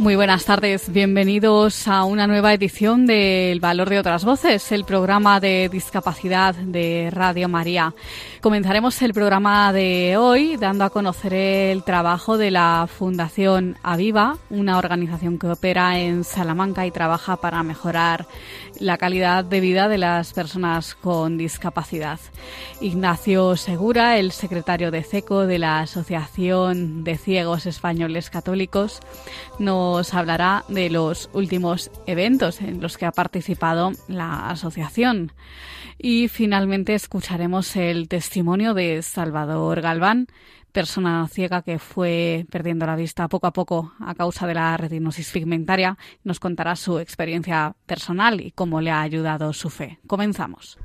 Muy buenas tardes, bienvenidos a una nueva edición de El Valor de otras Voces, el programa de discapacidad de Radio María. Comenzaremos el programa de hoy dando a conocer el trabajo de la Fundación Aviva, una organización que opera en Salamanca y trabaja para mejorar la calidad de vida de las personas con discapacidad. Ignacio Segura, el secretario de CECO de la Asociación de Ciegos Españoles Católicos, nos hablará de los últimos eventos en los que ha participado la asociación. Y finalmente escucharemos el testimonio de Salvador Galván, persona ciega que fue perdiendo la vista poco a poco a causa de la retinosis pigmentaria. Nos contará su experiencia personal y cómo le ha ayudado su fe. Comenzamos.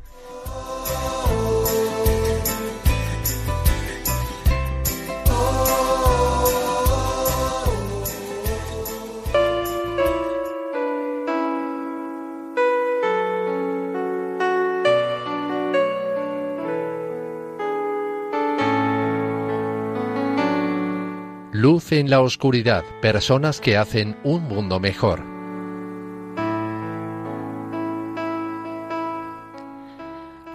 Luz en la oscuridad, personas que hacen un mundo mejor.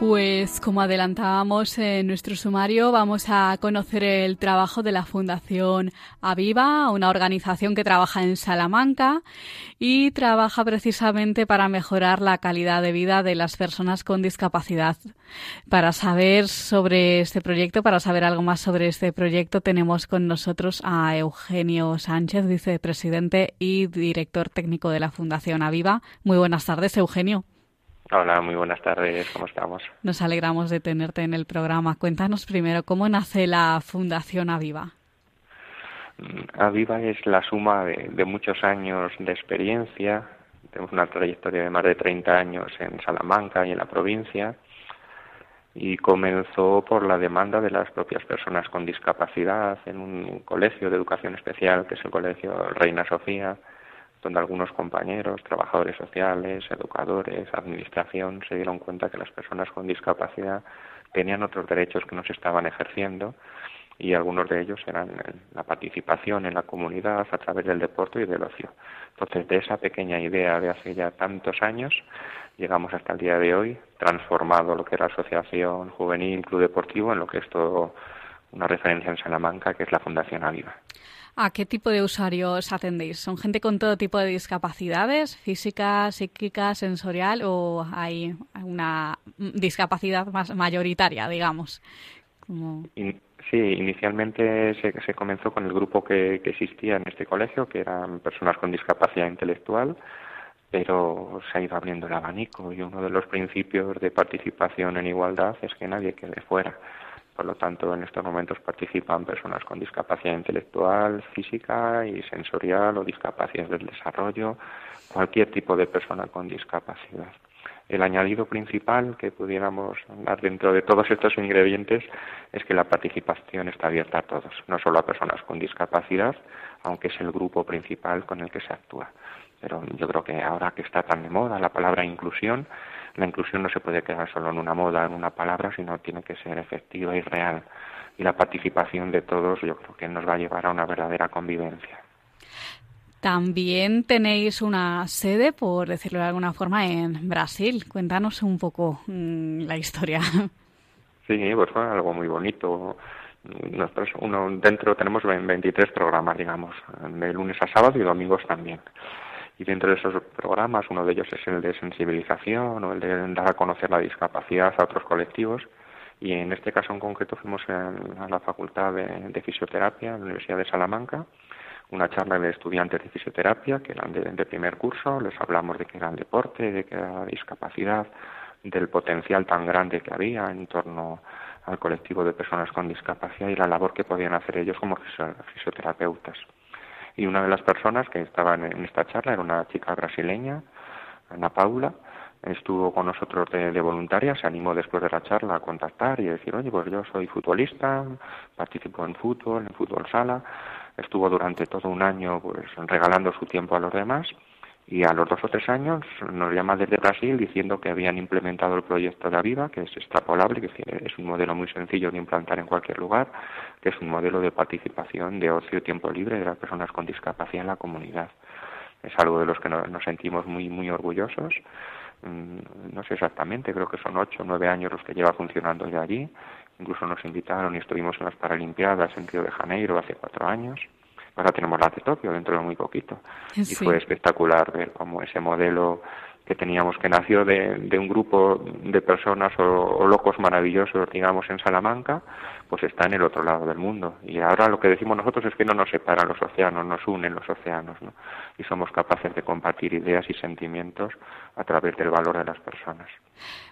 Pues como adelantábamos en nuestro sumario, vamos a conocer el trabajo de la Fundación Aviva, una organización que trabaja en Salamanca y trabaja precisamente para mejorar la calidad de vida de las personas con discapacidad. Para saber sobre este proyecto, para saber algo más sobre este proyecto, tenemos con nosotros a Eugenio Sánchez, vicepresidente y director técnico de la Fundación Aviva. Muy buenas tardes, Eugenio. Hola, muy buenas tardes, ¿cómo estamos? Nos alegramos de tenerte en el programa. Cuéntanos primero, ¿cómo nace la Fundación Aviva? Mm, Aviva es la suma de, muchos años de experiencia. Tenemos una trayectoria de más de 30 años en Salamanca y en la provincia. Y comenzó por la demanda de las propias personas con discapacidad en un colegio de educación especial, que es el Colegio Reina Sofía, donde algunos compañeros, trabajadores sociales, educadores, administración, se dieron cuenta que las personas con discapacidad tenían otros derechos que no se estaban ejerciendo y algunos de ellos eran la participación en la comunidad a través del deporte y del ocio. Entonces, de esa pequeña idea de hace ya tantos años, llegamos hasta el día de hoy, transformado lo que era Asociación Juvenil Club Deportivo en lo que es todo una referencia en Salamanca, que es la Fundación Aviva. ¿A qué tipo de usuarios atendéis? ¿Son gente con todo tipo de discapacidades, física, psíquica, sensorial o hay una discapacidad más mayoritaria, digamos? Sí, inicialmente se, comenzó con el grupo que, que existía en este colegio, que eran personas con discapacidad intelectual, pero se ha ido abriendo el abanico y uno de los principios de participación en igualdad es que nadie quede fuera. Por lo tanto, en estos momentos participan personas con discapacidad intelectual, física y sensorial o discapacidades del desarrollo, cualquier tipo de persona con discapacidad. El añadido principal que pudiéramos dar dentro de todos estos ingredientes es que la participación está abierta a todos, no solo a personas con discapacidad, aunque es el grupo principal con el que se actúa. Pero yo creo que ahora que está tan de moda la palabra inclusión, la inclusión no se puede quedar solo en una moda, en una palabra, sino tiene que ser efectiva y real. Y la participación de todos yo creo que nos va a llevar a una verdadera convivencia. También tenéis una sede, por decirlo de alguna forma, en Brasil. Cuéntanos un poco mm, la historia. Sí, pues fue algo muy bonito. Nosotros uno, dentro tenemos 23 programas, digamos, de lunes a sábado y domingos también y dentro de esos programas uno de ellos es el de sensibilización o el de dar a conocer la discapacidad a otros colectivos y en este caso en concreto fuimos a la Facultad de, Fisioterapia de la Universidad de Salamanca una charla de estudiantes de fisioterapia que eran de, primer curso, les hablamos de que era el deporte, de que era discapacidad, del potencial tan grande que había en torno al colectivo de personas con discapacidad y la labor que podían hacer ellos como fisioterapeutas. Y una de las personas que estaban en esta charla era una chica brasileña, Ana Paula, estuvo con nosotros de, voluntaria, se animó después de la charla a contactar y decir, oye, pues yo soy futbolista, participo en fútbol, en fútbol sala, estuvo durante todo un año pues regalando su tiempo a los demás y a los dos o tres años nos llama desde Brasil diciendo que habían implementado el proyecto de Aviva, que es extrapolable, que es un modelo muy sencillo de implantar en cualquier lugar, que es un modelo de participación de ocio y tiempo libre de las personas con discapacidad en la comunidad. Es algo de los que nos, sentimos muy, muy orgullosos Mm, no sé exactamente, creo que son ocho o nueve años los que lleva funcionando ya allí. Incluso nos invitaron y estuvimos en las Paralimpiadas en Río de Janeiro hace cuatro años. Ahora tenemos la de Tokio dentro de muy poquito. Y fue espectacular ver cómo ese modelo que teníamos, que nació de, de un grupo de personas o, locos maravillosos, digamos, en Salamanca, pues está en el otro lado del mundo. Y ahora lo que decimos nosotros es que no nos separan los océanos, nos unen los océanos, ¿no? Y somos capaces de compartir ideas y sentimientos a través del valor de las personas.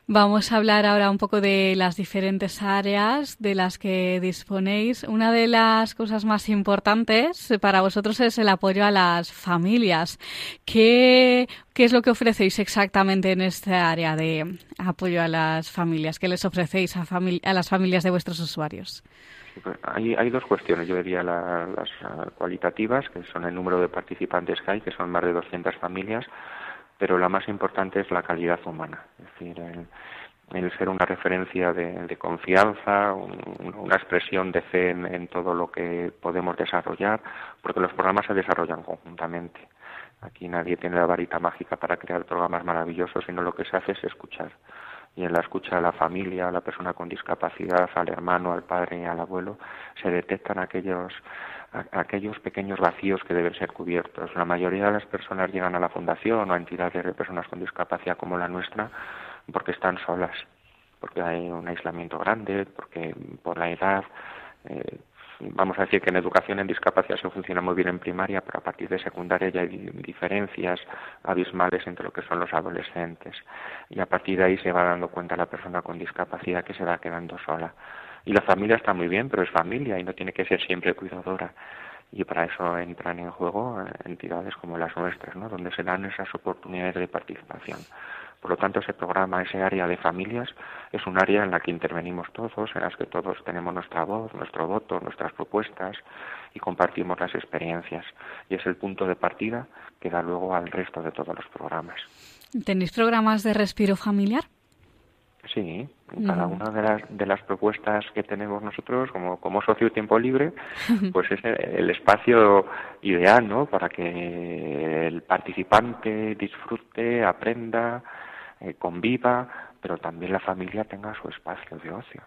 Vamos a hablar ahora un poco de las diferentes áreas de las que disponéis. Una de las cosas más importantes para vosotros es el apoyo a las familias. ¿Qué, qué es lo que ofrecéis exactamente en esta área de apoyo a las familias? ¿Qué les ofrecéis a, a las familias de vuestros usuarios? Pues hay, hay, dos cuestiones, yo diría las cualitativas, que son el número de participantes que hay, que son más de 200 familias, pero la más importante es la calidad humana, es decir, el, ser una referencia de, confianza, una expresión de fe en, todo lo que podemos desarrollar, porque los programas se desarrollan conjuntamente. Aquí nadie tiene la varita mágica para crear programas maravillosos, sino lo que se hace es escuchar. Y en la escucha a la familia, a la persona con discapacidad, al hermano, al padre y al abuelo, se detectan aquellos aquellos pequeños vacíos que deben ser cubiertos. La mayoría de las personas llegan a la fundación o a entidades de personas con discapacidad como la nuestra porque están solas, porque hay un aislamiento grande, porque por la edad. Eh, vamos a decir que en educación en discapacidad se funciona muy bien en primaria, pero a partir de secundaria ya hay diferencias abismales entre lo que son los adolescentes. Y a partir de ahí se va dando cuenta la persona con discapacidad que se va quedando sola. Y la familia está muy bien, pero es familia y no tiene que ser siempre cuidadora. Y para eso entran en juego eh, entidades como las nuestras, ¿no? donde se dan esas oportunidades de participación. Por lo tanto, ese programa, ese área de familias, es un área en la que intervenimos todos, en las que todos tenemos nuestra voz, nuestro voto, nuestras propuestas y compartimos las experiencias. Y es el punto de partida que da luego al resto de todos los programas. ¿Tenéis programas de respiro familiar? Sí, cada una de las, de las propuestas que tenemos nosotros como, como socio tiempo libre, pues es el espacio ideal, ¿no? Para que el participante disfrute, aprenda, eh, conviva, pero también la familia tenga su espacio de ocio.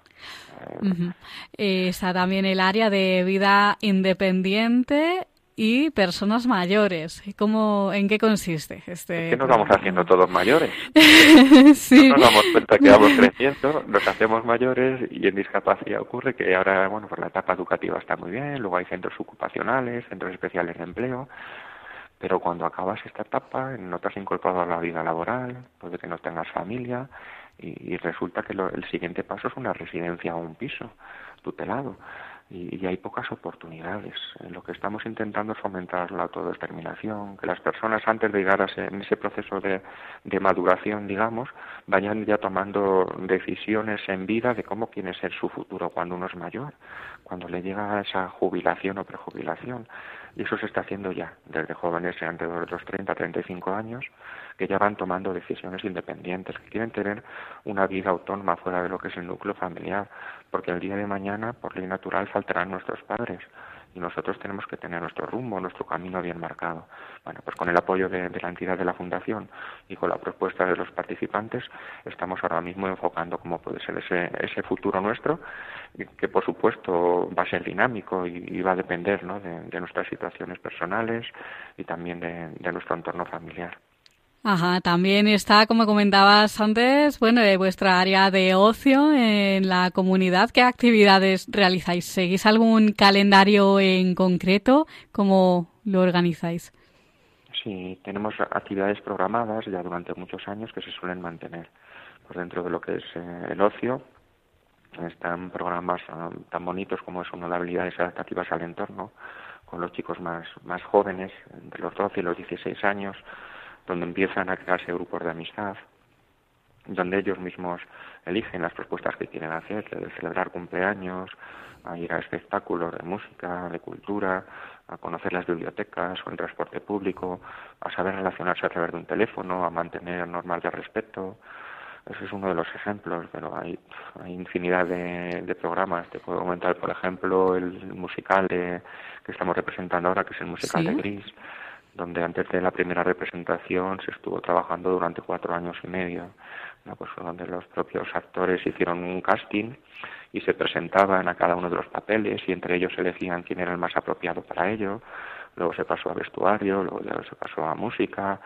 Eh, está también el área de vida independiente y personas mayores. ¿Cómo, ¿En qué consiste este? Es que nos vamos haciendo todos mayores. sí. nos damos cuenta que vamos creciendo, nos hacemos mayores y en discapacidad ocurre que ahora, bueno, pues la etapa educativa está muy bien, luego hay centros ocupacionales, centros especiales de empleo, pero cuando acabas esta etapa no te has incorporado a la vida laboral, puede que no tengas familia y, resulta que el siguiente paso es una residencia o un piso tutelado y, hay pocas oportunidades. Lo que estamos intentando es fomentar la autodeterminación, que las personas antes de llegar a ese proceso de, de, maduración, digamos, vayan ya tomando decisiones en vida de cómo quiere ser su futuro cuando uno es mayor, cuando le llega esa jubilación o prejubilación. Y eso se está haciendo ya, desde jóvenes alrededor de los 30, 35 años, que ya van tomando decisiones independientes, que quieren tener una vida autónoma fuera de lo que es el núcleo familiar, porque el día de mañana, por ley natural, faltarán nuestros padres y nosotros tenemos que tener nuestro rumbo, nuestro camino bien marcado. Bueno, pues con el apoyo de, la entidad de la Fundación y con la propuesta de los participantes, estamos ahora mismo enfocando cómo puede ser ese, ese futuro nuestro, que por supuesto va a ser dinámico y, va a depender ¿no? de, nuestras situaciones personales y también de nuestro entorno familiar. Ajá, también está, como comentabas antes, bueno, vuestra área de ocio en la comunidad. ¿Qué actividades realizáis? ¿Seguís algún calendario en concreto? como lo organizáis? Sí, tenemos actividades programadas ya durante muchos años que se suelen mantener. Por dentro de lo que es eh, el ocio, están programas ah, tan bonitos como es uno de habilidades adaptativas al entorno, con los chicos más, más jóvenes, entre los 12 y los 16 años, donde empiezan a crearse grupos de amistad, donde ellos mismos eligen las propuestas que quieren hacer, de celebrar cumpleaños, a ir a espectáculos de música, de cultura, a conocer las bibliotecas o el transporte público, a saber relacionarse a través de un teléfono, a mantener normas de respeto. Ese es uno de los ejemplos, pero hay, hay infinidad de, programas. Te puedo comentar, por ejemplo, el musical de, que estamos representando ahora, que es el musical de Gris, donde antes de la primera representación se estuvo trabajando durante cuatro años y medio, pues donde los propios actores hicieron un casting y se presentaban a cada uno de los papeles y entre ellos elegían quién era el más apropiado para ello. Luego se pasó a vestuario, luego se pasó a música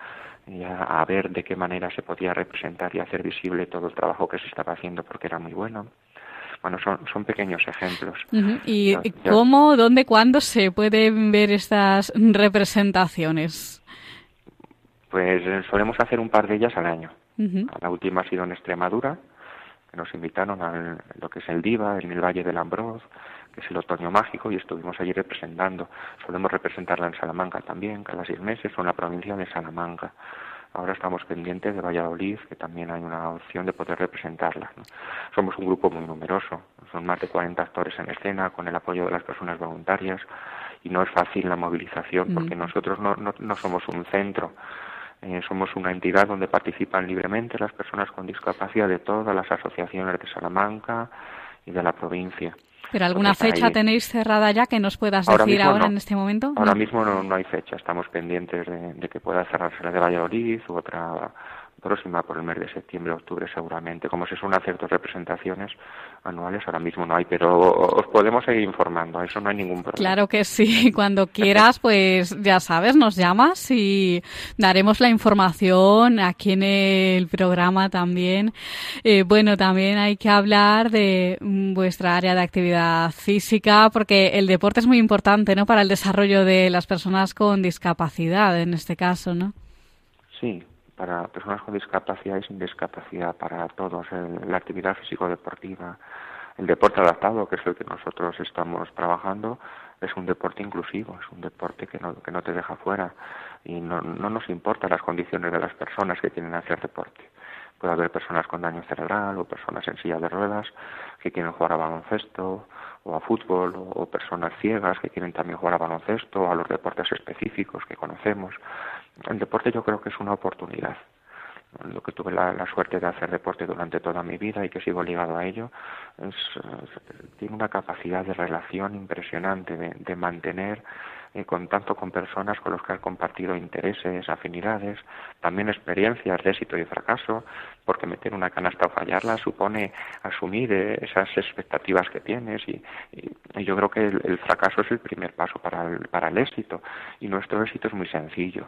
y a, ver de qué manera se podía representar y hacer visible todo el trabajo que se estaba haciendo porque era muy bueno. Bueno, son, son pequeños ejemplos. ¿Y cómo, dónde, cuándo se pueden ver estas representaciones? Pues eh, solemos hacer un par de ellas al año. La última ha sido en Extremadura, nos invitaron a lo que es el Diva, en el Valle del Ambroz, que es el otoño mágico, y estuvimos allí representando. Solemos representarla en Salamanca también, cada seis meses, o en la provincia de Salamanca. Ahora estamos pendientes de Valladolid, que también hay una opción de poder representarla. Somos un grupo muy numeroso, son más de 40 actores en escena, con el apoyo de las personas voluntarias, y no es fácil la movilización, porque nosotros no, no, no somos un centro, eh, somos una entidad donde participan libremente las personas con discapacidad de todas las asociaciones de Salamanca y de la provincia. ¿Pero alguna fecha tenéis cerrada ya que nos puedas decir ahora en este momento? Ahora mismo no, hay fecha. Estamos pendientes de, de, que pueda cerrarse la de Valladolid u otra próxima por el mes de septiembre, octubre seguramente. Como se suelen hacer dos representaciones anuales, ahora mismo no hay, pero os podemos seguir informando, eso no hay ningún problema. Claro que sí, cuando quieras, pues ya sabes, nos llamas y daremos la información aquí en el programa también. Eh, bueno, también hay que hablar de vuestra área de actividad física, porque el deporte es muy importante, ¿no? Para el desarrollo de las personas con discapacidad, en este caso, ¿no? Sí, para personas con discapacidad y sin discapacidad, para todos, la actividad físico-deportiva, el deporte adaptado, que es el que nosotros estamos trabajando, es un deporte inclusivo, es un deporte que no, que no te deja fuera y no, no nos importa las condiciones de las personas que quieren hacer deporte. Puede haber personas con daño cerebral o personas en silla de ruedas que quieren jugar a baloncesto o a fútbol o personas ciegas que quieren también jugar a baloncesto o a los deportes específicos que conocemos el deporte yo creo que es una oportunidad. Lo que tuve la, suerte de hacer deporte durante toda mi vida y que sigo ligado a ello, es, tiene una capacidad de relación impresionante, de, mantener eh, contacto con personas con las que han compartido intereses, afinidades, también experiencias de éxito y fracaso, porque meter una canasta o fallarla supone asumir eh, esas expectativas que tienes y, yo creo que el, el, fracaso es el primer paso para el, para el éxito y nuestro éxito es muy sencillo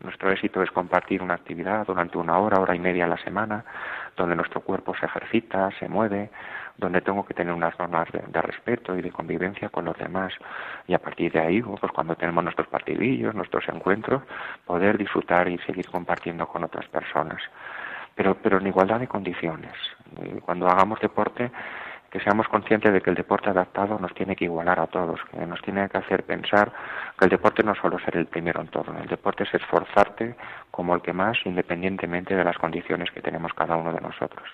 nuestro éxito es compartir una actividad durante una hora, hora y media a la semana, donde nuestro cuerpo se ejercita, se mueve, donde tengo que tener unas normas de, respeto y de convivencia con los demás. Y a partir de ahí, pues cuando tenemos nuestros partidillos, nuestros encuentros, poder disfrutar y seguir compartiendo con otras personas. Pero, pero en igualdad de condiciones. Cuando hagamos deporte, que seamos conscientes de que el deporte adaptado nos tiene que igualar a todos, que nos tiene que hacer pensar que el deporte no solo ser el primero en todo, el deporte es esforzarte como el que más, independientemente de las condiciones que tenemos cada uno de nosotros.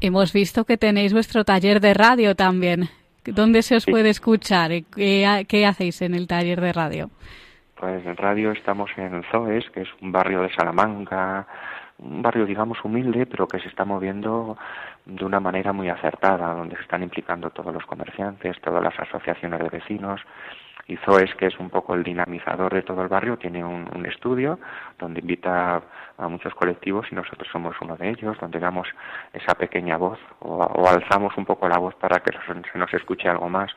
Hemos visto que tenéis vuestro taller de radio también. ¿Dónde se os puede escuchar? ¿Qué, ¿Qué, hacéis en el taller de radio? Pues en radio estamos en Zoes, que es un barrio de Salamanca, un barrio, digamos, humilde, pero que se está moviendo de una manera muy acertada, donde se están implicando todos los comerciantes, todas las asociaciones de vecinos. Y Zoes, que es un poco el dinamizador de todo el barrio, tiene un, estudio donde invita a muchos colectivos y nosotros somos uno de ellos, donde damos esa pequeña voz o, alzamos un poco la voz para que se nos escuche algo más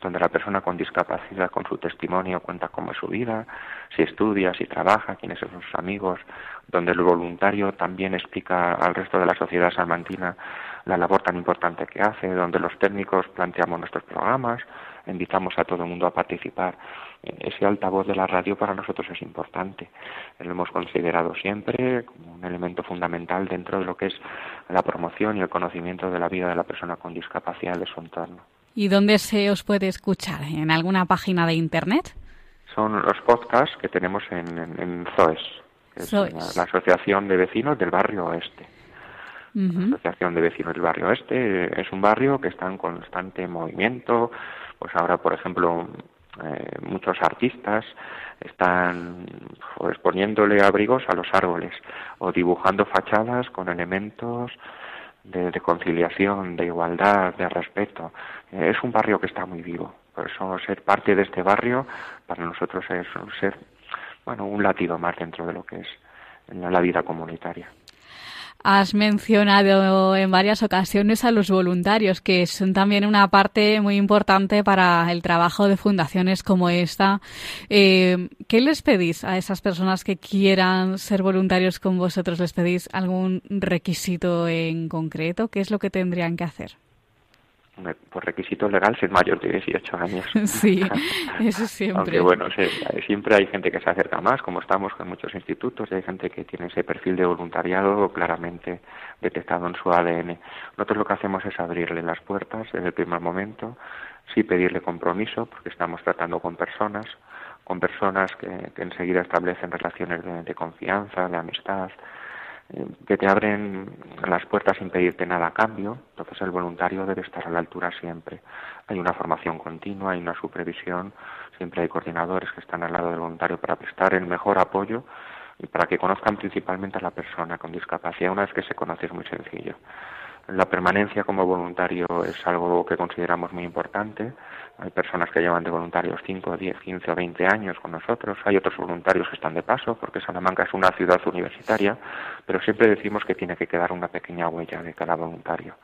donde la persona con discapacidad con su testimonio cuenta cómo es su vida, si estudia, si trabaja, quiénes son sus amigos, donde el voluntario también explica al resto de la sociedad salmantina la labor tan importante que hace, donde los técnicos planteamos nuestros programas, invitamos a todo el mundo a participar. Ese altavoz de la radio para nosotros es importante. Lo hemos considerado siempre como un elemento fundamental dentro de lo que es la promoción y el conocimiento de la vida de la persona con discapacidad de su entorno. ¿Y dónde se os puede escuchar? ¿En alguna página de Internet? Son los podcasts que tenemos en, ZOES, que es la, Asociación de Vecinos del Barrio Oeste. La Asociación de Vecinos del Barrio Oeste es un barrio que está en constante movimiento. Pues ahora, por ejemplo, eh, muchos artistas están pues, poniéndole abrigos a los árboles o dibujando fachadas con elementos de, conciliación, de igualdad, de respeto. Eh, es un barrio que está muy vivo. Por eso ser parte de este barrio para nosotros es ser bueno un latido más dentro de lo que es la vida comunitaria. Has mencionado en varias ocasiones a los voluntarios, que son también una parte muy importante para el trabajo de fundaciones como esta. Eh, ¿Qué les pedís a esas personas que quieran ser voluntarios con vosotros? ¿Les pedís algún requisito en concreto? ¿Qué es lo que tendrían que hacer? Por requisito legal ser mayor de 18 años. Sí, eso siempre. Aunque bueno, siempre hay gente que se acerca más, como estamos con muchos institutos, y hay gente que tiene ese perfil de voluntariado claramente detectado en su ADN. Nosotros lo que hacemos es abrirle las puertas desde el primer momento, sí pedirle compromiso, porque estamos tratando con personas, con personas que, enseguida establecen relaciones de confianza, de amistad, que te abren las puertas sin pedirte nada a cambio, entonces el voluntario debe estar a la altura siempre. Hay una formación continua, hay una supervisión, siempre hay coordinadores que están al lado del voluntario para prestar el mejor apoyo y para que conozcan principalmente a la persona con discapacidad. Una vez que se conoce es muy sencillo. La permanencia como voluntario es algo que consideramos muy importante. Hay personas que llevan de voluntarios 5, 10, 15 o 20 años con nosotros. Hay otros voluntarios que están de paso, porque Salamanca es una ciudad universitaria, pero siempre decimos que tiene que quedar una pequeña huella de cada voluntario,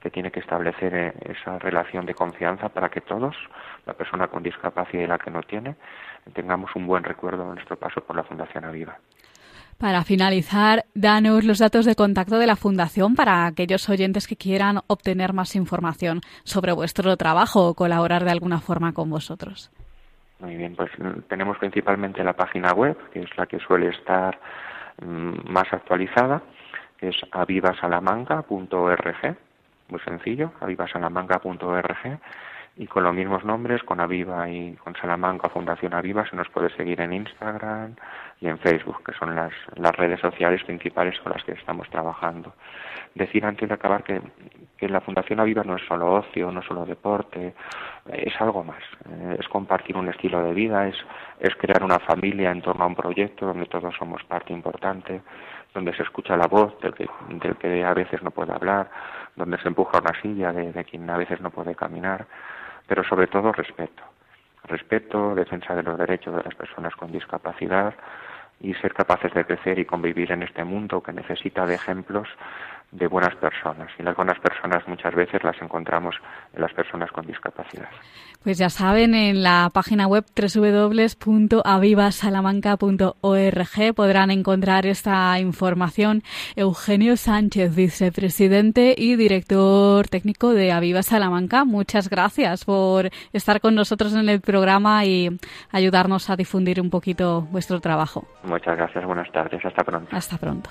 que tiene que establecer eh, esa relación de confianza para que todos, la persona con discapacidad y la que no tiene, tengamos un buen recuerdo de nuestro paso por la Fundación Aviva. Para finalizar, danos los datos de contacto de la Fundación para aquellos oyentes que quieran obtener más información sobre vuestro trabajo o colaborar de alguna forma con vosotros. Muy bien, pues mm, tenemos principalmente la página web, que es la que suele estar más actualizada, es avivasalamanca.org, muy sencillo, avivasalamanca.org y con los mismos nombres, con Aviva y con Salamanca Fundación Aviva, se nos puede seguir en Instagram y en Facebook, que son las, las redes sociales principales con las que estamos trabajando. Decir antes de acabar que, que la Fundación Aviva no es solo ocio, no es solo deporte, es algo más. Eh, es compartir un estilo de vida, es, es crear una familia en torno a un proyecto donde todos somos parte importante, donde se escucha la voz del que, del que a veces no puede hablar, donde se empuja una silla de, de quien a veces no puede caminar pero sobre todo respeto. Respeto, defensa de los derechos de las personas con discapacidad y ser capaces de crecer y convivir en este mundo que necesita de ejemplos de buenas personas. Y las buenas personas muchas veces las encontramos en las personas con discapacidad. Pues ya saben, en la página web www.avivasalamanca.org podrán encontrar esta información. Eugenio Sánchez, vicepresidente y director técnico de Aviva Salamanca, muchas gracias por estar con nosotros en el programa y ayudarnos a difundir un poquito vuestro trabajo. Muchas gracias, buenas tardes, hasta pronto. Hasta pronto.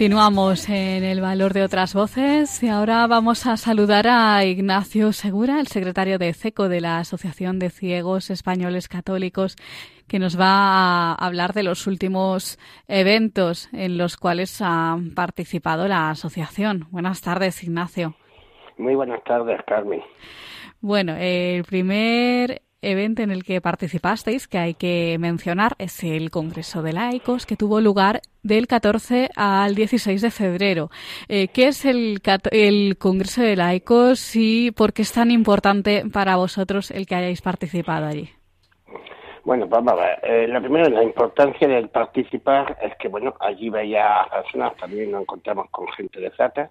Continuamos en el valor de otras voces y ahora vamos a saludar a Ignacio Segura, el secretario de CECO de la Asociación de Ciegos Españoles Católicos, que nos va a hablar de los últimos eventos en los cuales ha participado la asociación. Buenas tardes, Ignacio. Muy buenas tardes, Carmen. Bueno, el primer evento en el que participasteis, que hay que mencionar, es el Congreso de Laicos, que tuvo lugar del 14 al 16 de febrero. Eh, ¿Qué es el, el Congreso de Laicos y por qué es tan importante para vosotros el que hayáis participado allí? Bueno, vamos a ver. Eh, la primera, la importancia del participar es que, bueno, allí veía personas, también nos encontramos con gente de Zata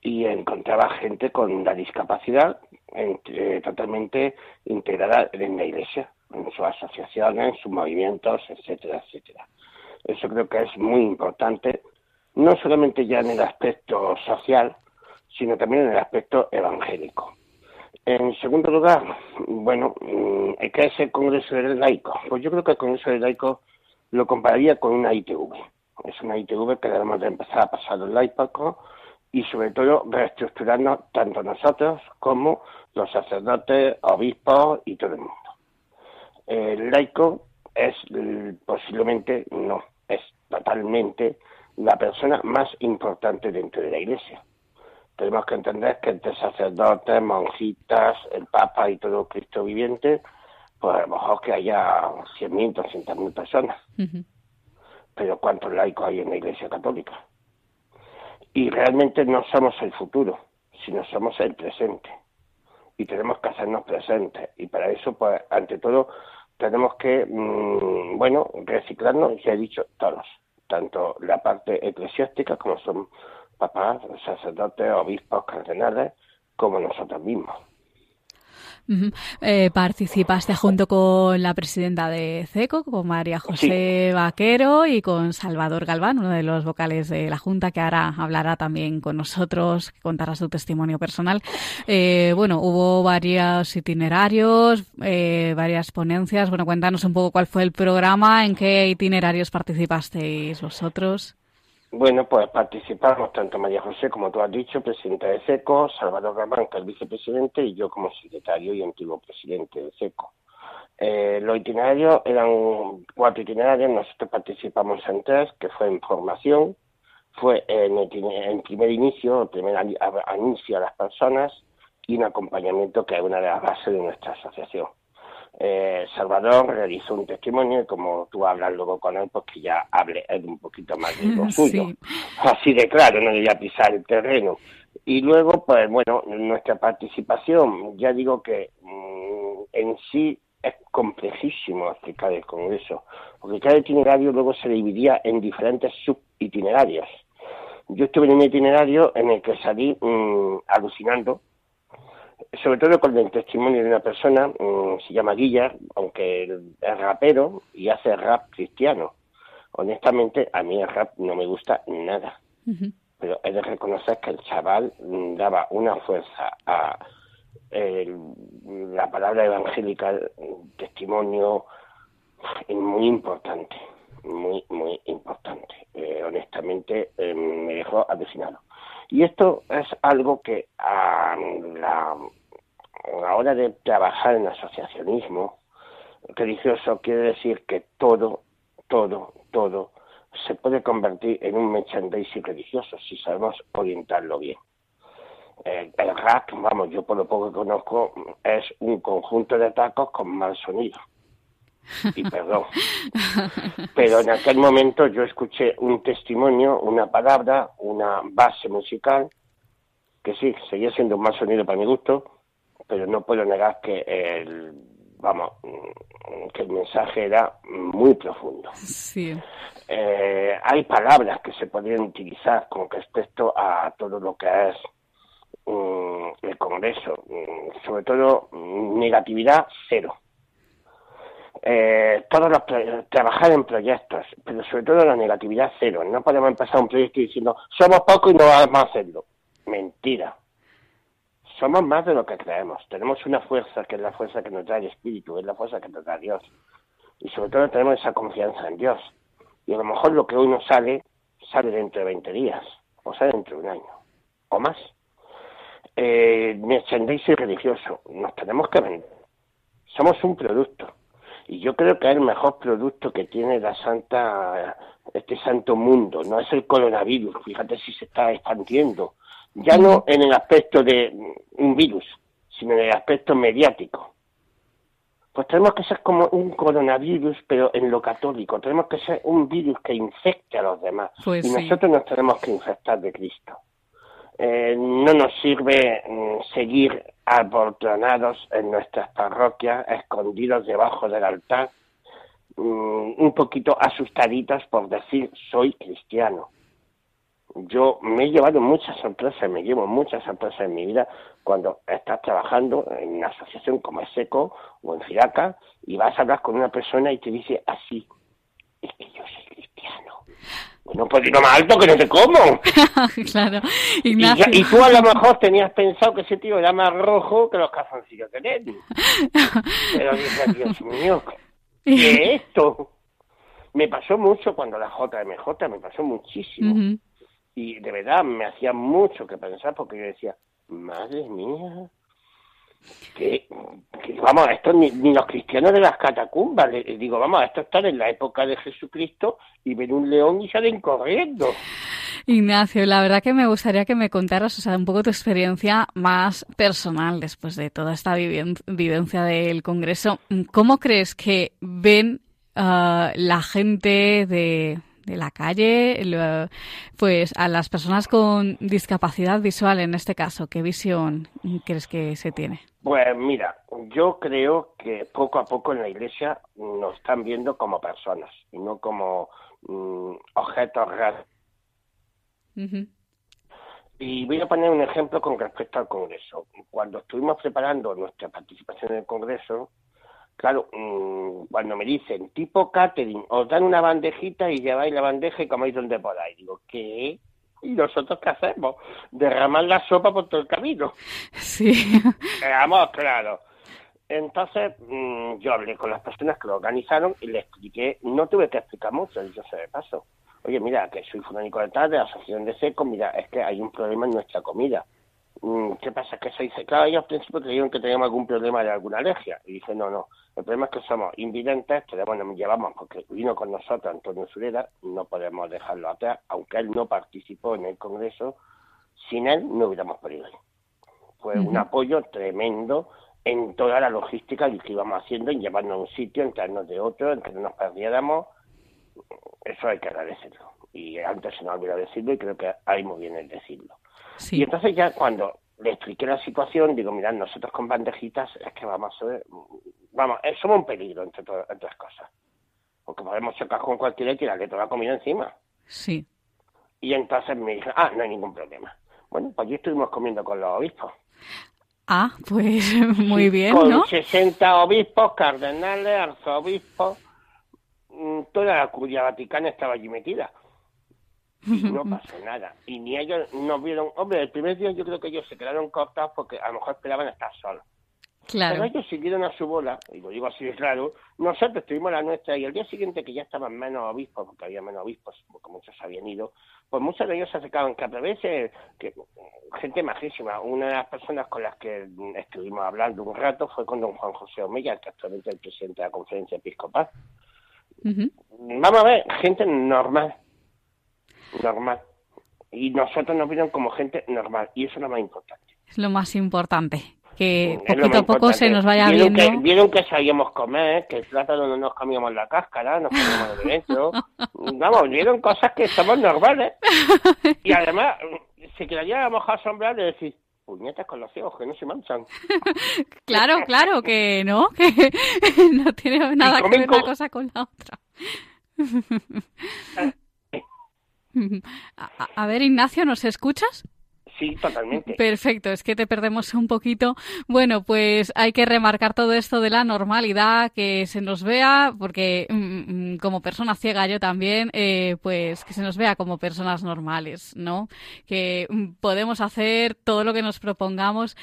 y encontraba gente con la discapacidad eh, totalmente integrada en la Iglesia, en sus asociaciones, en sus movimientos, etcétera, etcétera. Eso creo que es muy importante, no solamente ya en el aspecto social, sino también en el aspecto evangélico. En segundo lugar, bueno, mm, ¿qué es el Congreso del Laico? Pues yo creo que el Congreso del Laico lo compararía con una ITV. Es una ITV que debemos de empezar a pasar el laico y sobre todo reestructurarnos tanto nosotros como los sacerdotes, obispos y todo el mundo. El laico es posiblemente, no, es totalmente la persona más importante dentro de la Iglesia. Tenemos que entender que entre sacerdotes, monjitas, el Papa y todo Cristo viviente, pues a lo mejor que haya 100.000, 200.000 personas. Pero ¿cuántos laicos hay en la Iglesia Católica? Y realmente no somos el futuro, sino somos el presente. Y tenemos que hacernos presentes. Y para eso, pues, ante todo, tenemos que, mm, bueno, reciclarnos, ya he dicho, todos. Tanto la parte eclesiástica, como son papás, sacerdotes, obispos, cardenales, como nosotros mismos. Eh, participaste junto con la presidenta de CECO, con María José Vaquero y con Salvador Galván, uno de los vocales de la Junta, que ahora hablará también con nosotros, que contará su testimonio personal. Eh, bueno, hubo varios itinerarios, eh, varias ponencias. Bueno, cuéntanos un poco cuál fue el programa, en qué itinerarios participasteis vosotros. Bueno, pues participamos tanto María José, como tú has dicho, presidenta de SECO, Salvador Ramán, que es vicepresidente, y yo como secretario y antiguo presidente de SECO. Eh, los itinerarios eran cuatro itinerarios, nosotros participamos en tres, que fue en formación, fue en, primer inicio, el primer anuncio a las personas y un acompañamiento que es una de las bases de nuestra asociación. Eh, Salvador realizó un testimonio y como tú hablas luego con él, pues que ya hable él un poquito más de lo suyo. Así de claro, no a pisar el terreno. Y luego, pues bueno, nuestra participación, ya digo que mm, en sí es complejísimo explicar el Congreso, porque cada itinerario luego se dividía en diferentes subitinerarios. Yo estuve en un itinerario en el que salí mm, alucinando sobre todo con el testimonio de una persona, mm, se llama Guilla, aunque es rapero y hace rap cristiano. Honestamente, a mí el rap no me gusta nada. Pero he de reconocer que el chaval mm, daba una fuerza a la palabra evangélica, el testimonio muy importante, muy, muy importante. Eh, honestamente, eh, me dejó alucinado. Y esto es algo que a la, hora de trabajar en asociacionismo religioso quiere decir que todo, todo, todo se puede convertir en un merchandising religioso si sabemos orientarlo bien. El, el rap, vamos, yo por lo poco que conozco, es un conjunto de tacos con mal sonido y perdón. Pero en aquel momento yo escuché un testimonio, una palabra, una base musical, que sí, seguía siendo un mal sonido para mi gusto, pero no puedo negar que el, vamos, que el mensaje era muy profundo. Sí. Eh, hay palabras que se podrían utilizar con respecto a todo lo que es mm, el Congreso, mm, sobre todo mm, negatividad cero eh, todos los trabajar en proyectos, pero sobre todo la negatividad cero. No podemos empezar un proyecto diciendo somos pocos y no vamos a hacerlo. Mentira. Somos más de lo que creemos. Tenemos una fuerza que es la fuerza que nos da el Espíritu, es la fuerza que nos da Dios. Y sobre todo tenemos esa confianza en Dios. Y a lo mejor lo que hoy nos sale sale dentro de 20 días, o sale dentro de un año, o más. Eh, merchandising religioso, nos tenemos que vender. Somos un producto. Y yo creo que es el mejor producto que tiene la santa, este santo mundo. No es el coronavirus, fíjate si se está expandiendo. Ya no en el aspecto de un virus, sino en el aspecto mediático. Pues tenemos que ser como un coronavirus, pero en lo católico. Tenemos que ser un virus que infecte a los demás. Pues y sí. nosotros nos tenemos que infectar de Cristo. Eh, no nos sirve mm, seguir abortonados en nuestras parroquias, escondidos debajo del altar, mm, un poquito asustaditos por decir soy cristiano. Yo me he llevado muchas sorpresas, me llevo muchas sorpresas en mi vida cuando estás trabajando en una asociación como ESECO o en FIRACA y vas a hablar con una persona y te dice así, es que yo soy cristiano. Bueno, pues dilo más alto que no te como. claro, Y, Ignacio. y tú a lo mejor tenías pensado que ese tío era más rojo que los calzoncillos de Lenny. Pero dije, Dios mío, ¿qué es esto? Me pasó mucho cuando la JMJ, me pasó muchísimo. Y de verdad me hacía mucho que pensar porque yo decía, madre mía, que, que, vamos, esto ni, ni los cristianos de las catacumbas, le- digo, vamos, esto está en la época de Jesucristo y ven un león y salen corriendo. Ignacio, la verdad que me gustaría que me contaras, o sea, un poco tu experiencia más personal después de toda esta viven- vivencia del Congreso. ¿Cómo crees que ven ah, la gente de, de la calle, lo- pues a las personas con discapacidad visual en este caso? ¿Qué visión crees que se tiene? Pues mira, yo creo que poco a poco en la iglesia nos están viendo como personas y no como mm, objetos. Ujú. Y voy a poner un ejemplo con respecto al Congreso. Cuando estuvimos preparando nuestra participación en el Congreso, claro, mm, cuando me dicen tipo catering, os dan una bandejita y lleváis la bandeja y coméis donde podáis. Digo, ¿qué? ¿Y nosotros qué hacemos? Derramar la sopa por todo el camino. Sí. Vamos, claro. Entonces, mm, yo hablé con las personas que lo organizaron y les expliqué, no tuve que explicar mucho, yo sé de paso. Oye, mira, que soy fulanico de tal, de la asociación de seco, mira, es que hay un problema en nuestra comida. Mm, ¿Qué pasa? Que se dice, claro, ellos al principio creyeron que teníamos algún problema de alguna alergia. Y dije, no, no, el problema es que somos invidentes, tenemos, nos llevamos, porque vino con nosotros Antonio Sureda, no podemos dejarlo atrás, aunque él no participó en el Congreso, sin él no hubiéramos podido ir fue un apoyo tremendo en toda la logística que íbamos haciendo, en llevarnos a un sitio, en traernos de otro, en que no nos perdiéramos. Eso hay que agradecerlo. Y antes se nos olvidó decirlo y creo que hay muy bien el decirlo. Y Sí. entonces ya cuando le expliqué la situación, digo, mirad, nosotros con bandejitas es que vamos a ser, vamos, eh, somos un peligro entre to- entre otras cosas. Porque podemos chocar con cualquiera y tirarle toda la comida encima. Sí. Y entonces me dije, ah, no hay ningún problema. Bueno, pues allí estuvimos comiendo con los obispos. Ah, pues muy Sí, bien, con ¿no? 60 obispos, cardenales, arzobispos, mm, toda la curia vaticana estaba allí metida. Y no pasó nada. Y ni ellos nos vieron. Hombre, el primer día yo creo que ellos se quedaron cortados porque a lo mejor esperaban estar solos. Claro. Pero ellos siguieron a su bola, y lo digo así de claro. Nosotros tuvimos la nuestra y el día siguiente que ya estaban menos obispos, porque había menos obispos, porque muchos habían ido, pues muchos de ellos se acercaban, que a través de que, gente majísima. Una de las personas con las que estuvimos hablando un rato fue con don Juan José Omella, que actualmente es el presidente de la conferencia episcopal. Vamos a ver, gente normal. Normal. Y nosotros nos vieron como gente normal, y eso es lo más importante. Es lo más importante. Que Es poquito a poco se nos vaya vieron viendo. Que, vieron que sabíamos comer, que el plátano no nos comíamos la cáscara, nos comíamos de dentro. Vamos, vieron cosas que somos normales. Y además, se quedaría a lo mejor asombrado de decir, puñetas con los ciegos que no se manchan. Claro, claro, que no, que no tiene nada que ver una co- cosa con la otra. A, ver, Ignacio, ¿nos escuchas? Sí, totalmente. Perfecto, es que te perdemos un poquito. Bueno, pues hay que remarcar todo esto de la normalidad, que se nos vea, porque mm, mm, como persona ciega yo también, eh, pues que se nos vea como personas normales, ¿no? Que mm, podemos hacer todo lo que nos propongamos.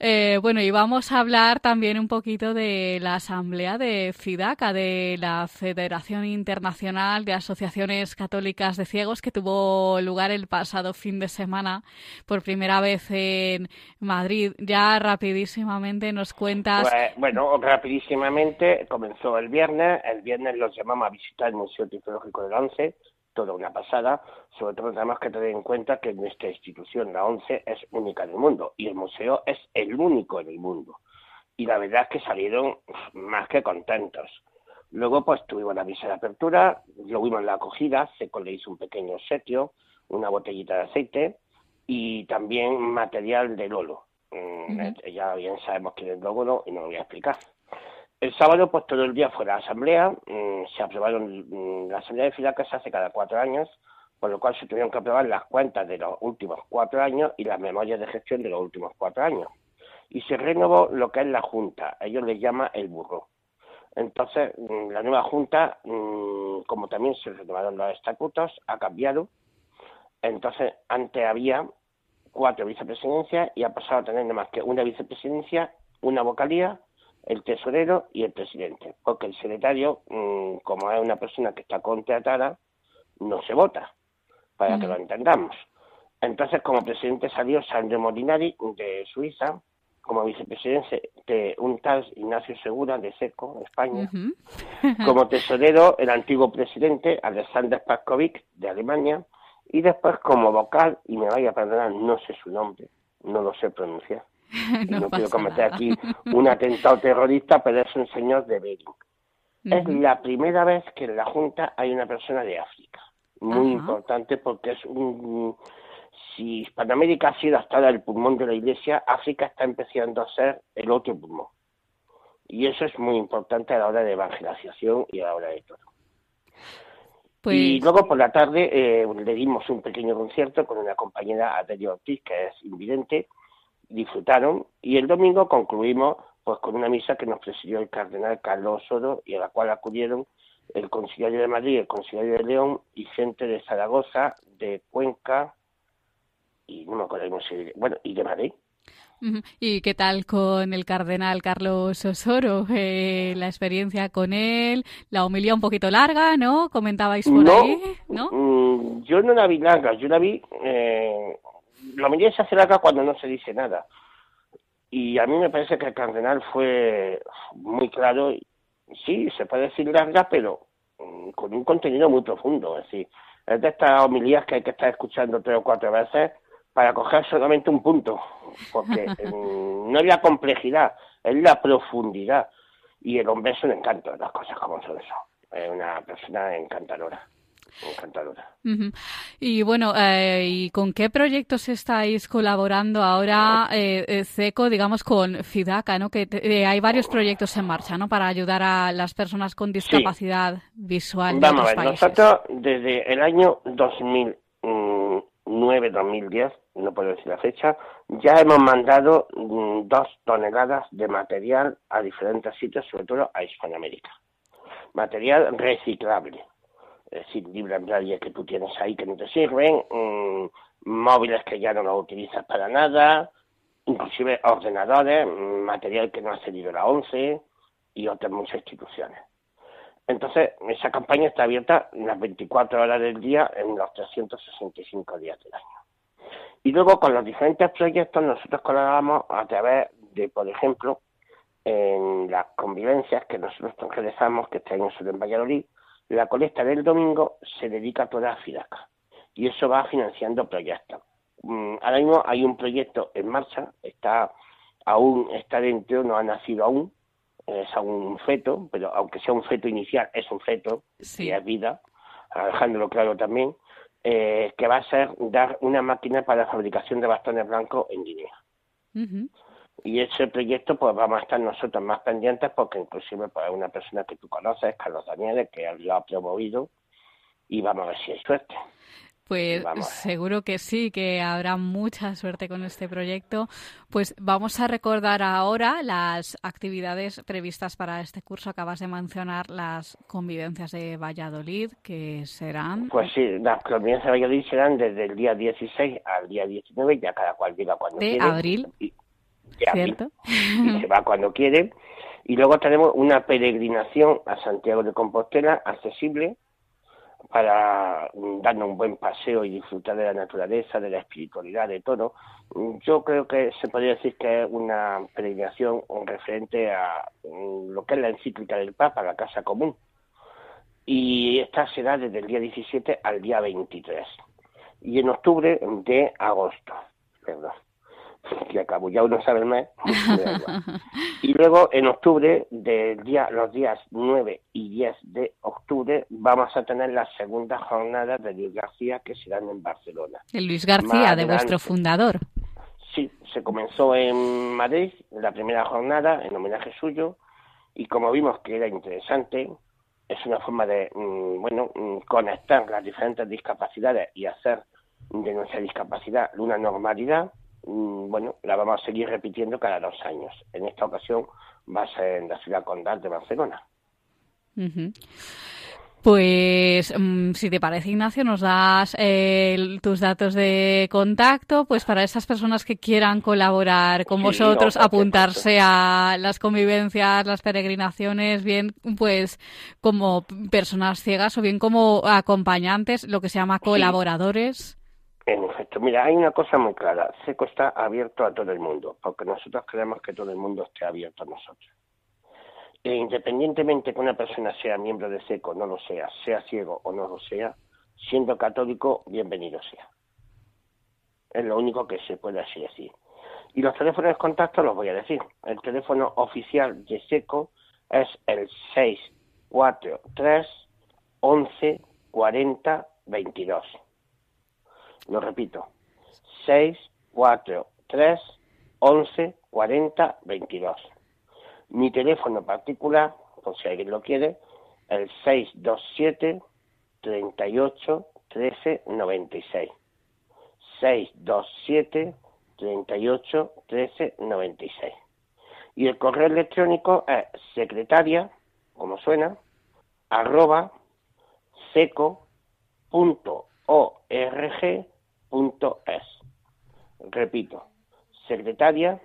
Eh, bueno, y vamos a hablar también un poquito de la asamblea de FIDACA, de la Federación Internacional de Asociaciones Católicas de Ciegos, que tuvo lugar el pasado fin de semana primera vez en Madrid. Ya rapidísimamente nos cuentas. Pues, bueno, rapidísimamente comenzó el viernes. El viernes los llamamos a visitar el Museo Tiflológico de la ONCE, toda una pasada. Sobre todo tenemos que tener en cuenta que nuestra institución, la ONCE, es única en el mundo y el museo es el único en el mundo. Y la verdad es que salieron más que contentos. Luego, pues tuvimos la misa de apertura, lo vimos la acogida, Seco le hizo un pequeño setio, una botellita de aceite y también material de Lolo. Mm, ya bien sabemos quién es Lolo y no lo voy a explicar. El sábado, pues todo el día fue la asamblea, mm, se aprobaron, mm, la asamblea de FIDACA se hace cada cuatro años, por lo cual se tuvieron que aprobar las cuentas de los últimos cuatro años y las memorias de gestión de los últimos cuatro años. Y se renovó lo que es la Junta, ellos les llama el burro. Entonces, la nueva Junta, como también se renovaron los estatutos, ha cambiado. Entonces, antes había cuatro vicepresidencias y ha pasado a tener nada más que una vicepresidencia, una vocalía, el tesorero y el presidente, porque el secretario, mm, como es una persona que está contratada, no se vota, para que lo entendamos. Entonces, como presidente salió Sandro Molinari de Suiza, como vicepresidente de un tal Ignacio Segura de SECO, España, como tesorero el antiguo presidente Alexander Paskovic de Alemania, y después como vocal, y me vaya a perdonar, no sé su nombre, no lo sé pronunciar. no, quiero cometer aquí un atentado terrorista, pero es un señor de Bering. Es la primera vez que en la Junta hay una persona de África. Muy importante porque es un... Si Hispanoamérica ha sido hasta ahora el pulmón de la Iglesia, África está empezando a ser el otro pulmón. Y eso es muy importante a la hora de evangelización y a la hora de todo. Y pues luego por la tarde eh, le dimos un pequeño concierto con una compañera, Adelio Ortiz, que es invidente, disfrutaron y el domingo concluimos pues con una misa que nos presidió el cardenal Carlos Oro y a la cual acudieron el conciliario de Madrid, el conciliario de León y gente de Zaragoza, de Cuenca y no me acuerdo bueno, y de Madrid. ¿Y qué tal con el cardenal Carlos Osoro? Eh, la experiencia con él, la homilía un poquito larga, ¿no? Comentabais por ahí, ¿no? Mm, yo no la vi larga, yo la vi... Eh, la homilía se hace larga cuando no se dice nada. Y a mí me parece que el cardenal fue muy claro. Sí, se puede decir larga, pero mm, con un contenido muy profundo. Es decir, es de estas homilías que hay que estar escuchando tres o cuatro veces para coger solamente un punto, porque no es la complejidad, es la profundidad. Y el hombre es un encanto, las cosas como son eso. Es una persona encantadora. Encantadora. Y bueno, eh, ¿y con qué proyectos estáis colaborando ahora, eh, eh CECO, digamos, con FIDACA, ¿no? Que eh, hay varios proyectos en marcha, ¿no? Para ayudar a las personas con discapacidad visual. Vamos a ver, nosotros desde el año 2000 2009-2010, no puedo decir la fecha, ya hemos mandado mm, dos toneladas de material a diferentes sitios, sobre todo a Hispanoamérica. Material reciclable, es decir, libros que tú tienes ahí que no te sirven, mm, móviles que ya no los utilizas para nada, inclusive ordenadores, mm, material que no ha cedido la ONCE y otras muchas instituciones. Entonces, esa campaña está abierta las 24 horas del día en los 365 días del año. Y luego, con los diferentes proyectos, nosotros colaboramos a través de, por ejemplo, en las convivencias que nosotros realizamos, que este año en Valladolid, la colecta del domingo se dedica toda a FIDACA. Y eso va financiando proyectos. Mm, ahora mismo hay un proyecto en marcha, está aún está dentro, no ha nacido aún, es un feto, pero aunque sea un feto inicial, es un feto y es vida, dejándolo claro también, eh, que va a ser dar una máquina para la fabricación de bastones blancos en Guinea. Y ese proyecto, pues vamos a estar nosotros más pendientes porque inclusive pues, una persona que tú conoces, Carlos Daniel, que lo ha promovido y vamos a ver si hay suerte. Pues seguro que sí, que habrá mucha suerte con este proyecto. Pues vamos a recordar ahora las actividades previstas para este curso. Acabas de mencionar las convivencias de Valladolid, que serán. Pues sí, las convivencias de Valladolid serán desde el día 16 al día 19, ya cada cual llega cuando quiere. De abril. ¿Cierto? y se va cuando quiere. Y luego tenemos una peregrinación a Santiago de Compostela accesible para darnos un buen paseo y disfrutar de la naturaleza, de la espiritualidad, de todo. Yo creo que se podría decir que es una peregrinación referente a mm, lo que es la encíclica del Papa, la Casa Común. Y esta será desde el día 17 al día 23. Y en octubre de agosto, perdón que acabo, ya uno sabe el mes. y luego en octubre, del día, los días 9 y 10 de octubre, vamos a tener la segunda jornada de Luis García que serán en Barcelona. El Luis García, de vuestro fundador. Sí, se comenzó en Madrid, la primera jornada, en homenaje suyo, y como vimos que era interesante, es una forma de, mm, bueno, mm, conectar las diferentes discapacidades y hacer de nuestra discapacidad una normalidad bueno, la vamos a seguir repitiendo cada dos años. En esta ocasión va a ser en la ciudad condal de Barcelona. Pues mm, si te parece, Ignacio, nos das eh, tus datos de contacto, pues para esas personas que quieran colaborar con vosotros, apuntarse a las convivencias, las peregrinaciones, bien pues como personas ciegas o bien como acompañantes, lo que se llama colaboradores. En efecto, mira, hay una cosa muy clara. SECO está abierto a todo el mundo, porque nosotros creemos que todo el mundo esté abierto a nosotros. E independientemente que una persona sea miembro de SECO, no lo sea, sea ciego o no lo sea, siendo católico, bienvenido sea. Es lo único que se puede así decir. Y los teléfonos de contacto los voy a decir. El teléfono oficial de SECO es el 643 11 40 22 lo repito, 6, 4, 3, 11, 40, 22. Mi teléfono particular, por si alguien lo quiere, el 627 38 13 96. 627 38 13 96. Y el correo electrónico es secretaria, como suena, arroba seco.org Repito, secretaria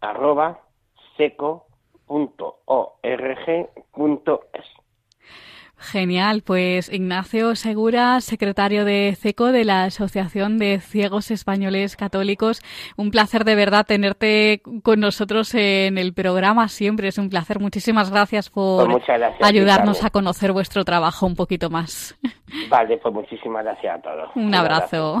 arroba seco.org.es. Genial, pues Ignacio Segura, secretario de CECO de la Asociación de Ciegos Españoles Católicos, un placer de verdad tenerte con nosotros en el programa siempre, es un placer. Muchísimas gracias por pues ayudarnos a conocer vuestro trabajo un poquito más. Vale, pues muchísimas gracias a todos. Un, abrazo.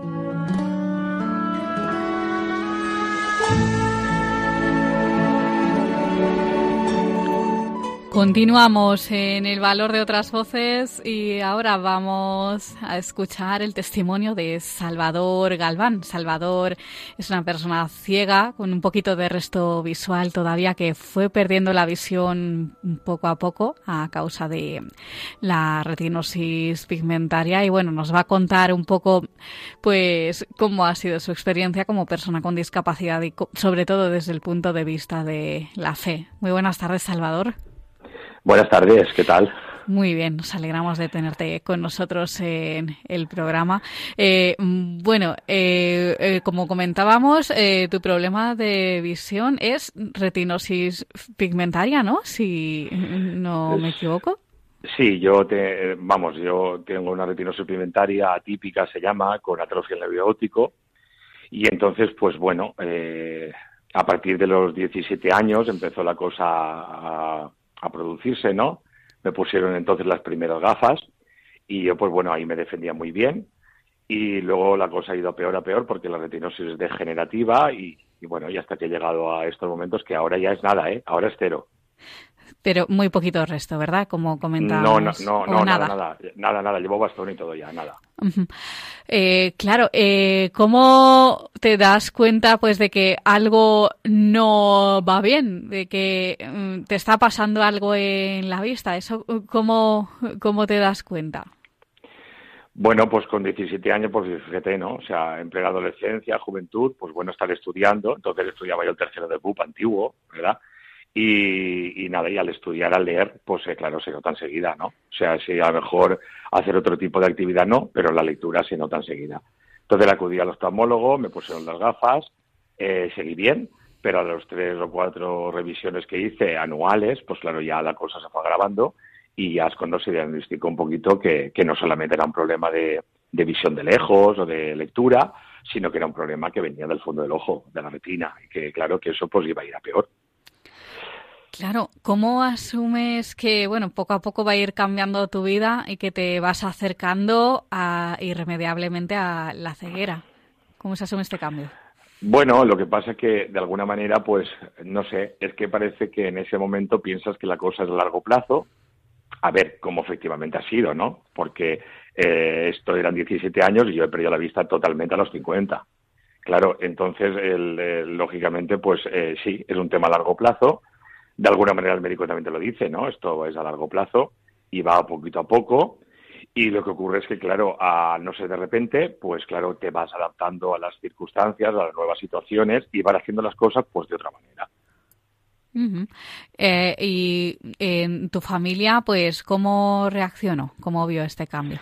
Continuamos en el valor de otras voces y ahora vamos a escuchar el testimonio de Salvador Galván. Salvador es una persona ciega con un poquito de resto visual todavía que fue perdiendo la visión poco a poco a causa de la retinosis pigmentaria y bueno, nos va a contar un poco pues cómo ha sido su experiencia como persona con discapacidad y sobre todo desde el punto de vista de la fe. Muy buenas tardes, Salvador. Buenas tardes, ¿qué tal? Muy bien, nos alegramos de tenerte con nosotros en el programa. Eh, bueno, eh, eh, como comentábamos, tu problema de visión es retinosis pigmentaria, ¿no? Si no me equivoco. Sí, yo te, vamos, yo tengo una retinosis pigmentaria atípica, se llama, con atrofia en nervio óptico. Y entonces, pues bueno, a partir de los 17 años empezó la cosa a a producirse, ¿no? Me pusieron entonces las primeras gafas y yo, pues bueno, ahí me defendía muy bien. Y luego la cosa ha ido peor a peor porque la retinosis es degenerativa y, y bueno, y hasta que he llegado a estos momentos que ahora ya es nada, ¿eh? Ahora es cero. Pero muy poquito resto, ¿verdad? Como comentábamos. No, no, no, no nada. nada, nada, nada, llevo bastón y todo ya, nada. eh, claro, eh, ¿cómo te das cuenta pues de que algo no va bien, de que mm, te está pasando algo en la vista? ¿Eso cómo, cómo te das cuenta? Bueno, pues con 17 años, pues fíjate, ¿no? O sea, en plena adolescencia, juventud, pues bueno, estar estudiando. Entonces estudiaba yo el tercero de BUP antiguo, ¿verdad? Y, nada, y al estudiar, al leer, pues eh, claro, se nota enseguida, ¿no? O sea, si a lo mejor hacer otro tipo de actividad no, pero la lectura se nota enseguida. Entonces acudí al oftalmólogo, me pusieron las gafas, eh, seguí bien, pero a los tres o cuatro revisiones que hice anuales, pues claro, ya la cosa se fue agravando y ya es cuando se diagnosticó un poquito que, que no solamente era un problema de, de visión de lejos o de lectura, sino que era un problema que venía del fondo del ojo, de la retina, y que claro que eso pues iba a ir a peor. Claro, ¿cómo asumes que, bueno, poco a poco va a ir cambiando tu vida y que te vas acercando a, irremediablemente a la ceguera? ¿Cómo se asume este cambio? Bueno, lo que pasa es que de alguna manera, pues, no sé, es que parece que en ese momento piensas que la cosa es a largo plazo. A ver cómo efectivamente ha sido, ¿no? Porque eh, esto eran 17 años y yo he perdido la vista totalmente a los 50. Claro, entonces, lógicamente, pues eh, sí, es un tema a largo plazo de alguna manera el médico también te lo dice, ¿no? Esto es a largo plazo y va poquito a poco. Y lo que ocurre es que, claro, a no ser de repente, pues claro, te vas adaptando a las circunstancias, a las nuevas situaciones y vas haciendo las cosas pues de otra manera. Eh, y en tu familia, pues, ¿cómo reaccionó? ¿Cómo vio este cambio?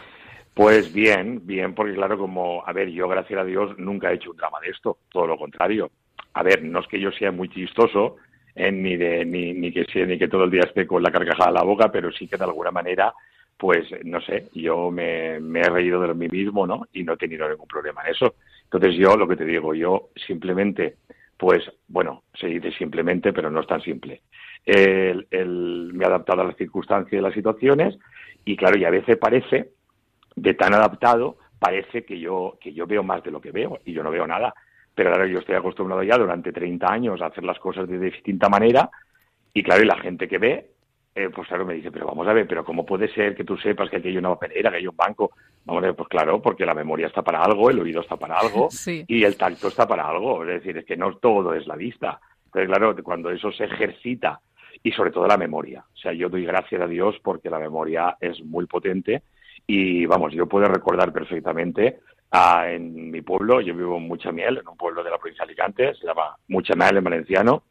Pues bien, bien, porque claro, como, a ver, yo gracias a Dios nunca he hecho un drama de esto, todo lo contrario. A ver, no es que yo sea muy chistoso, ni, de, ni, ni, que, ni que todo el día esté con la carcajada a la boca, pero sí que de alguna manera, pues no sé, yo me, he reído de mí mismo, ¿no? Y no he tenido ningún problema en eso. Entonces yo, lo que te digo, yo simplemente, pues bueno, se dice simplemente, pero no es tan simple. El, el, me he adaptado a las circunstancias y las situaciones y claro, y a veces parece, de tan adaptado, parece que yo, que yo veo más de lo que veo y yo no veo nada pero claro, yo estoy acostumbrado ya durante 30 años a hacer las cosas de distinta manera y claro, y la gente que ve, eh, pues claro, me dice, pero vamos a ver, pero ¿cómo puede ser que tú sepas que aquí hay una papelera, que hay un banco? Vamos a ver, pues claro, porque la memoria está para algo, el oído está para algo y el tacto está para algo, es decir, es que no todo es la vista. Entonces, claro, cuando eso se ejercita y sobre todo la memoria, o sea, yo doy gracias a Dios porque la memoria es muy potente y vamos, yo puedo recordar perfectamente en mi pueblo, yo vivo en Muchamiel, en un pueblo de la provincia de Alicante, se llama Muchamiel en valenciano,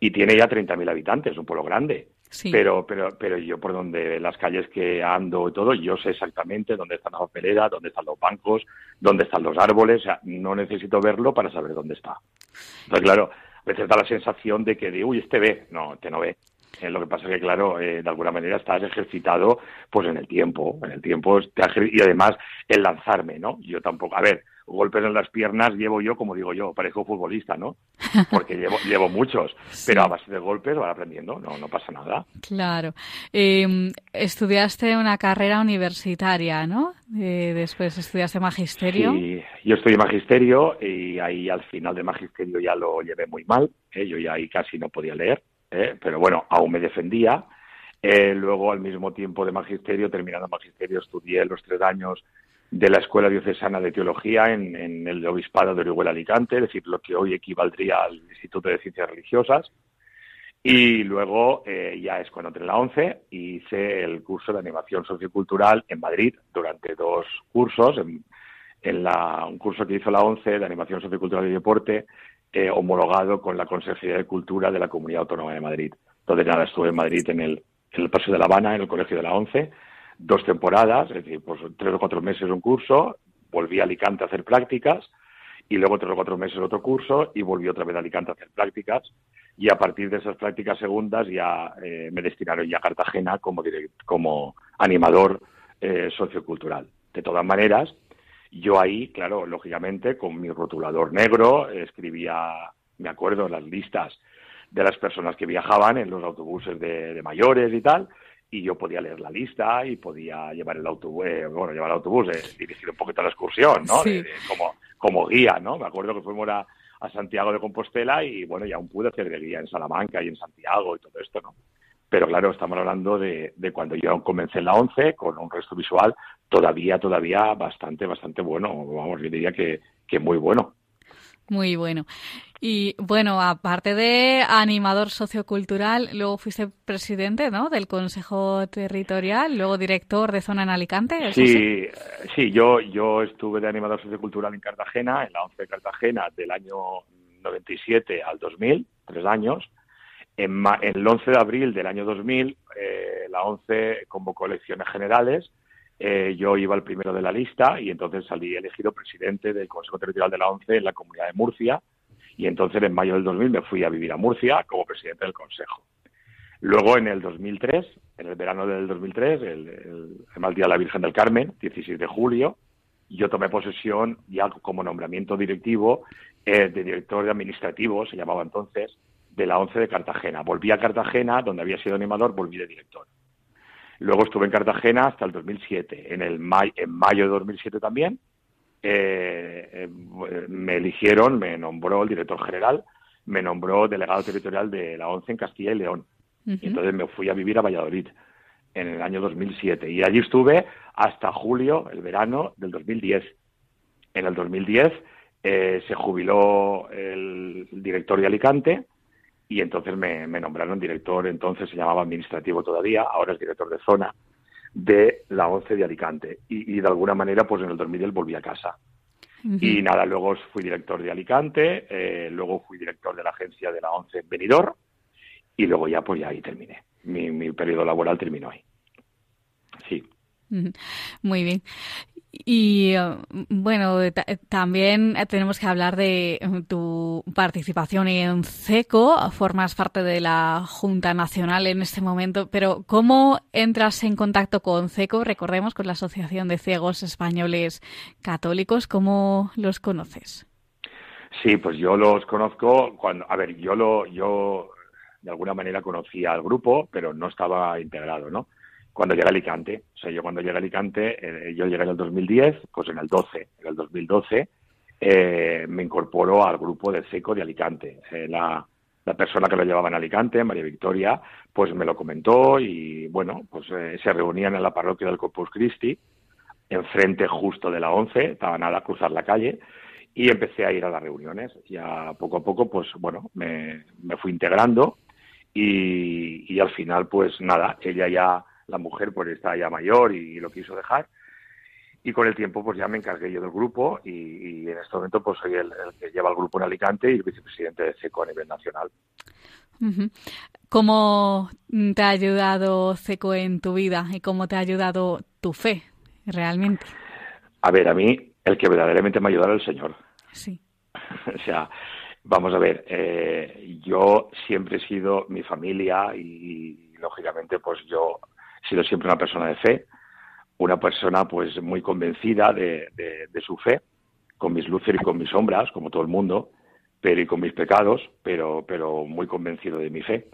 y tiene ya 30.000 habitantes, es un pueblo grande. Pero, pero, pero yo por donde las calles que ando y todo, yo sé exactamente dónde están las papeleras, dónde están los bancos, dónde están los árboles, o sea, no necesito verlo para saber dónde está. Entonces, claro, a veces da la sensación de que, de, uy, este ve, no, este no ve. Eh, lo que pasa es que, claro, eh, de alguna manera estás ejercitado pues en el tiempo, en el tiempo y además el lanzarme, ¿no? Yo tampoco, a ver, golpes en las piernas llevo yo, como digo yo, parezco futbolista, ¿no? Porque llevo, llevo muchos, pero a base de golpes van aprendiendo, no, no pasa nada. Claro. Em, estudiaste una carrera universitaria, ¿no? Eh, después estudiaste magisterio. Sí, yo estudié magisterio y ahí al final de magisterio ya lo llevé muy mal, yo ya ahí casi no podía leer ¿eh? pero bueno, aún me defendía. Eh, luego, al mismo tiempo de magisterio, terminando magisterio, estudié los tres años de la Escuela Diocesana de Teología en, el Obispado de Orihuela Alicante, es decir, lo que hoy equivaldría al Instituto de Ciencias Religiosas. Y luego eh, ya es cuando entré en la ONCE y hice el curso de animación sociocultural en Madrid durante dos cursos, en, la, un curso que hizo la ONCE de animación sociocultural y deporte, eh, homologado con la Consejería de Cultura de la Comunidad Autónoma de Madrid. Entonces nada, estuve en Madrid en el, en el Paseo de La Habana, en el Colegio de la ONCE, dos temporadas, es decir, pues tres o cuatro meses un curso, volví a Alicante a hacer prácticas y luego tres o cuatro meses otro curso y volví otra vez a Alicante a hacer prácticas y a partir de esas prácticas segundas ya eh, me destinaron ya a Cartagena como, como animador eh, sociocultural. De todas maneras, yo ahí, claro, lógicamente, con mi rotulador negro, escribía, me acuerdo, las listas de las personas que viajaban en los autobuses de, mayores y tal, y yo podía leer la lista y podía llevar el autobús, eh, bueno, llevar el autobús, dirigir un poquito la excursión, ¿no? como, como guía, ¿no? Me acuerdo que fuimos a, a Santiago de Compostela y bueno, ya aún pude hacer de guía en Salamanca y en Santiago y todo esto, ¿no? Pero claro, estamos hablando de, de cuando yo comencé en la 11 con un resto visual todavía, todavía bastante, bastante bueno. Vamos, yo diría que, que muy bueno. Muy bueno. Y bueno, aparte de animador sociocultural, luego fuiste presidente ¿no? del Consejo Territorial, luego director de zona en Alicante. Sí, sí, yo, yo estuve de animador sociocultural en Cartagena, en la ONCE de Cartagena, del año 97 al 2000, tres años. En, el 11 de abril del año 2000, eh, la ONCE convocó elecciones generales eh, yo iba el primero de la lista y entonces salí elegido presidente del Consejo Territorial de la ONCE en la Comunidad de Murcia y entonces en mayo del 2000 me fui a vivir a Murcia como presidente del Consejo. Luego en el 2003, en el verano del 2003, el, el, mal día de la Virgen del Carmen, 16 de julio, yo tomé posesión ya como nombramiento directivo eh, de director administrativo, se llamaba entonces, de la ONCE de Cartagena. Volví a Cartagena, donde había sido animador, volví de director. Luego estuve en Cartagena hasta el 2007. En, el en mayo de 2007 también eh, eh, me eligieron, me nombró el director general, me nombró delegado territorial de la ONCE en Castilla y León. Y entonces me fui a vivir a Valladolid en el año 2007. Y allí estuve hasta julio, el verano del 2010. En el 2010 eh, se jubiló el director de Alicante y entonces me, nombraron director, entonces se llamaba administrativo todavía, ahora es director de zona de la ONCE de Alicante. Y, de alguna manera, pues en el 2000 volví a casa. Y nada, luego fui director de Alicante, eh, luego fui director de la agencia de la ONCE en Benidorm, y luego ya, pues ya ahí terminé. Mi, mi periodo laboral terminó ahí. Sí. Muy bien. Y bueno, también tenemos que hablar de tu participación en CECO. Formas parte de la Junta Nacional en este momento, pero ¿cómo entras en contacto con CECO? Recordemos con la Asociación de Ciegos Españoles Católicos. ¿Cómo los conoces? Sí, pues yo los conozco a ver, yo lo, yo de alguna manera conocía al grupo, pero no estaba integrado, ¿no? Cuando llegué a Alicante. O sea, yo cuando llegué a Alicante, eh, yo llegué en el 2010, pues en el 12, en el 2012 eh, me incorporó al grupo de SECO de Alicante. Eh, la, la, persona que lo llevaba en Alicante, María Victoria, pues me lo comentó y bueno, pues se reunían en la parroquia del Corpus Christi, enfrente justo de la 11, estaba nada a cruzar la calle y empecé a ir a las reuniones. Ya poco a poco, pues bueno, me, me fui integrando y, y al final, pues nada, ella ya la mujer pues está ya mayor y, lo quiso dejar. Y con el tiempo pues ya me encargué yo del grupo y, en este momento pues soy el, que lleva el grupo en Alicante y el vicepresidente de CECO a nivel nacional. ¿Cómo te ha ayudado CECO en tu vida y cómo te ha ayudado tu fe realmente? A ver, a mí el que verdaderamente me ha ayudado es el Señor. Sí. o sea, vamos a ver, eh, yo siempre he sido mi familia y, lógicamente pues yo sido siempre una persona de fe, una persona pues muy convencida de, su fe, con mis luces y con mis sombras, como todo el mundo, pero y con mis pecados, pero, pero muy convencido de mi fe.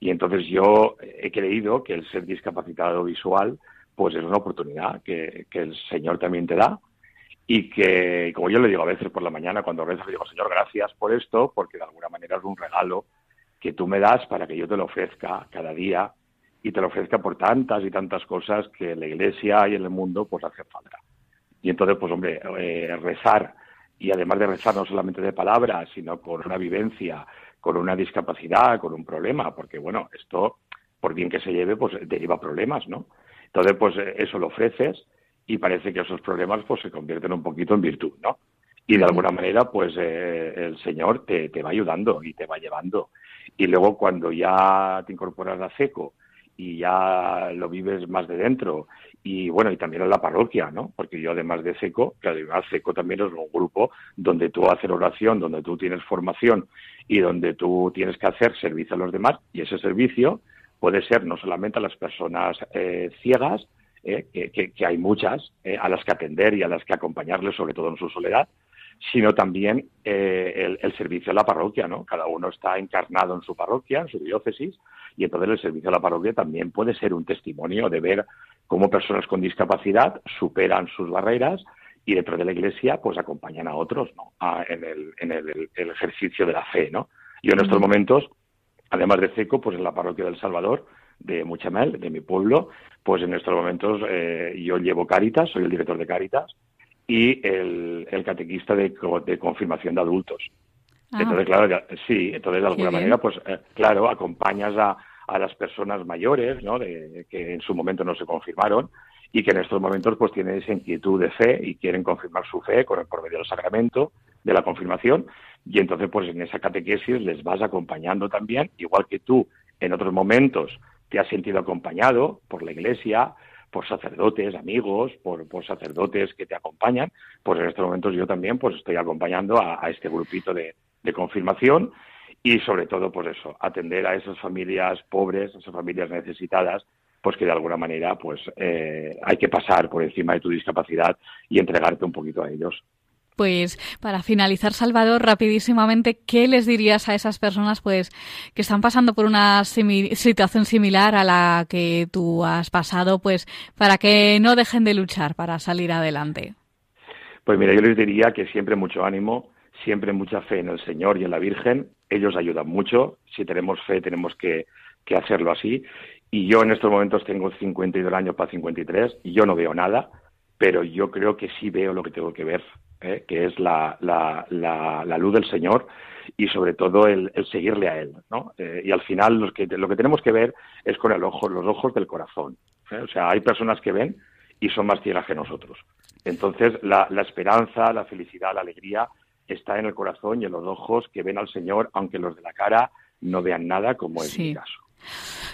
Y entonces yo he creído que el ser discapacitado visual pues es una oportunidad que, el Señor también te da y que, como yo le digo a veces por la mañana cuando rezo, le digo, Señor, gracias por esto, porque de alguna manera es un regalo que tú me das para que yo te lo ofrezca cada día y te lo ofrezca por tantas y tantas cosas que en la iglesia y en el mundo pues hace falta. Y entonces, pues hombre, eh, rezar, y además de rezar no solamente de palabras, sino con una vivencia, con una discapacidad, con un problema, porque bueno, esto, por bien que se lleve, pues deriva problemas, ¿no? Entonces, pues eso lo ofreces y parece que esos problemas pues se convierten un poquito en virtud, ¿no? Y de alguna manera, pues eh, el Señor te, te va ayudando y te va llevando. Y luego cuando ya te incorporas a seco y ya lo vives más de dentro. Y bueno y también en la parroquia no porque yo además de seco que además seco también es un grupo donde tú haces oración donde tú tienes formación y donde tú tienes que hacer servicio a los demás. Y ese servicio puede ser no solamente a las personas eh, ciegas eh, que, hay muchas eh, a las que atender y a las que acompañarles sobre todo en su soledad sino también el, el, servicio a la parroquia, ¿no? Cada uno está encarnado en su parroquia, en su diócesis, y entonces el servicio a la parroquia también puede ser un testimonio de ver cómo personas con discapacidad superan sus barreras y dentro de la iglesia pues acompañan a otros ¿no? en, el, en el, ejercicio de la fe. ¿no? Yo en estos momentos, además de CECO, pues en la parroquia del Salvador, de Muchamel, de mi pueblo, pues en estos momentos eh, yo llevo Cáritas, soy el director de Cáritas y el, catequista de, de confirmación de adultos. Ah. Entonces, claro, sí, entonces de alguna manera, pues eh, claro, acompañas a, a las personas mayores, ¿no? De, que en su momento no se confirmaron y que en estos momentos pues tienen esa inquietud de fe y quieren confirmar su fe con el, por medio del sacramento de la confirmación y entonces pues en esa catequesis les vas acompañando también, igual que tú en otros momentos te has sentido acompañado por la iglesia, por sacerdotes, amigos, por, por sacerdotes que te acompañan, pues en estos momentos yo también pues estoy acompañando a este grupito de, de confirmación y sobre todo, pues eso, atender a esas familias pobres, esas familias necesitadas, pues que de alguna manera pues eh, hay que pasar por encima de tu discapacidad y entregarte un poquito a ellos. Pues para finalizar, Salvador, rapidísimamente, ¿qué les dirías a esas personas pues que están pasando por una situación similar a la que tú has pasado, pues para que no dejen de luchar para salir adelante? Pues mira, yo les diría que siempre mucho ánimo, siempre mucha fe en el Señor y en la Virgen. Ellos ayudan mucho. Si tenemos fe, tenemos que, hacerlo así. Y yo en estos momentos tengo 52 años para 53 y yo no veo nada, pero yo creo que sí veo lo que tengo que ver, ¿eh? que es la, la, la, luz del Señor y sobre todo el, seguirle a Él. ¿no? Eh, y al final lo que, lo que tenemos que ver es con el ojo, los ojos del corazón. ¿eh? O sea, hay personas que ven y son más ciegas que nosotros. Entonces, la, la esperanza, la felicidad, la alegría está en el corazón y en los ojos que ven al Señor, aunque los de la cara no vean nada, como es mi caso.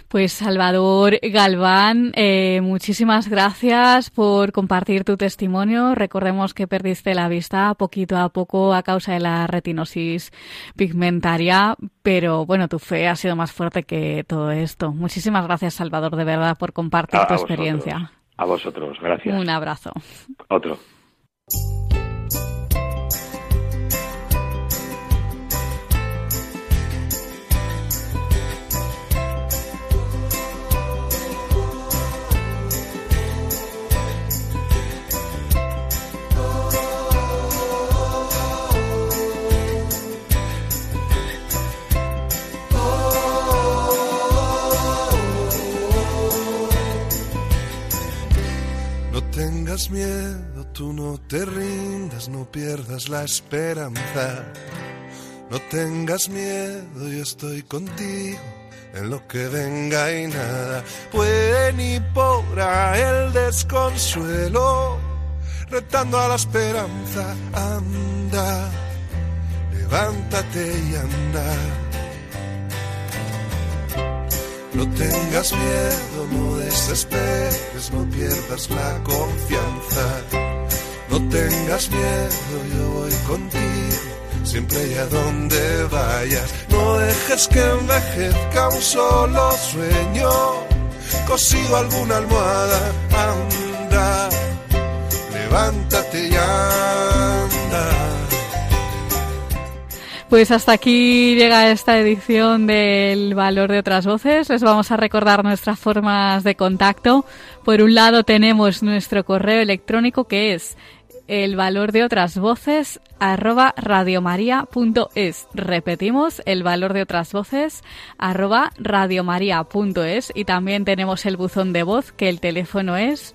Pues Salvador Galván, eh, muchísimas gracias por compartir tu testimonio. Recordemos que perdiste la vista poquito a poco a causa de la retinosis pigmentaria, pero bueno, tu fe ha sido más fuerte que todo esto. Muchísimas gracias Salvador, de verdad, por compartir tu experiencia. A vosotros, gracias. Un abrazo. Otro. Miedo, tú no te rindas, no pierdas la esperanza. No tengas miedo, yo estoy contigo en lo que venga y nada puede ni podrá el desconsuelo. Retando a la esperanza, anda, levántate y anda no tengas miedo, no desesperes, no pierdas la confianza. No tengas miedo, yo voy contigo, siempre y a donde vayas. No dejes que envejezca un solo sueño, cosido alguna almohada, anda, levántate y Pues hasta aquí llega esta edición del Valor de otras voces. Les vamos a recordar nuestras formas de contacto. Por un lado tenemos nuestro correo electrónico que es el valor de otras voces arroba radiomaria.es. Repetimos, el valor de otras voces arroba radiomaria.es y también tenemos el buzón de voz que el teléfono es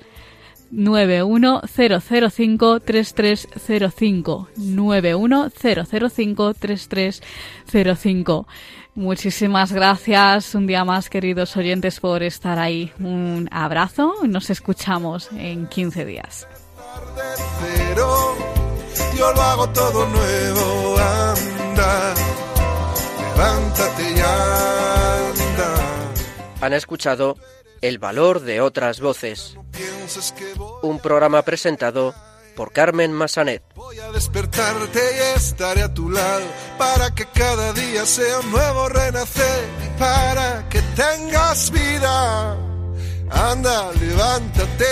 910053305 910053305 Muchísimas gracias un día más, queridos oyentes, por estar ahí. Un abrazo y nos escuchamos en 15 días. Yo lo hago todo nuevo, anda, levántate y anda. Han escuchado El valor de otras voces. Un programa presentado por Carmen Massanet. Voy a despertarte y estaré a tu lado para que cada día sea un nuevo renacer, para que tengas vida. Anda, levántate.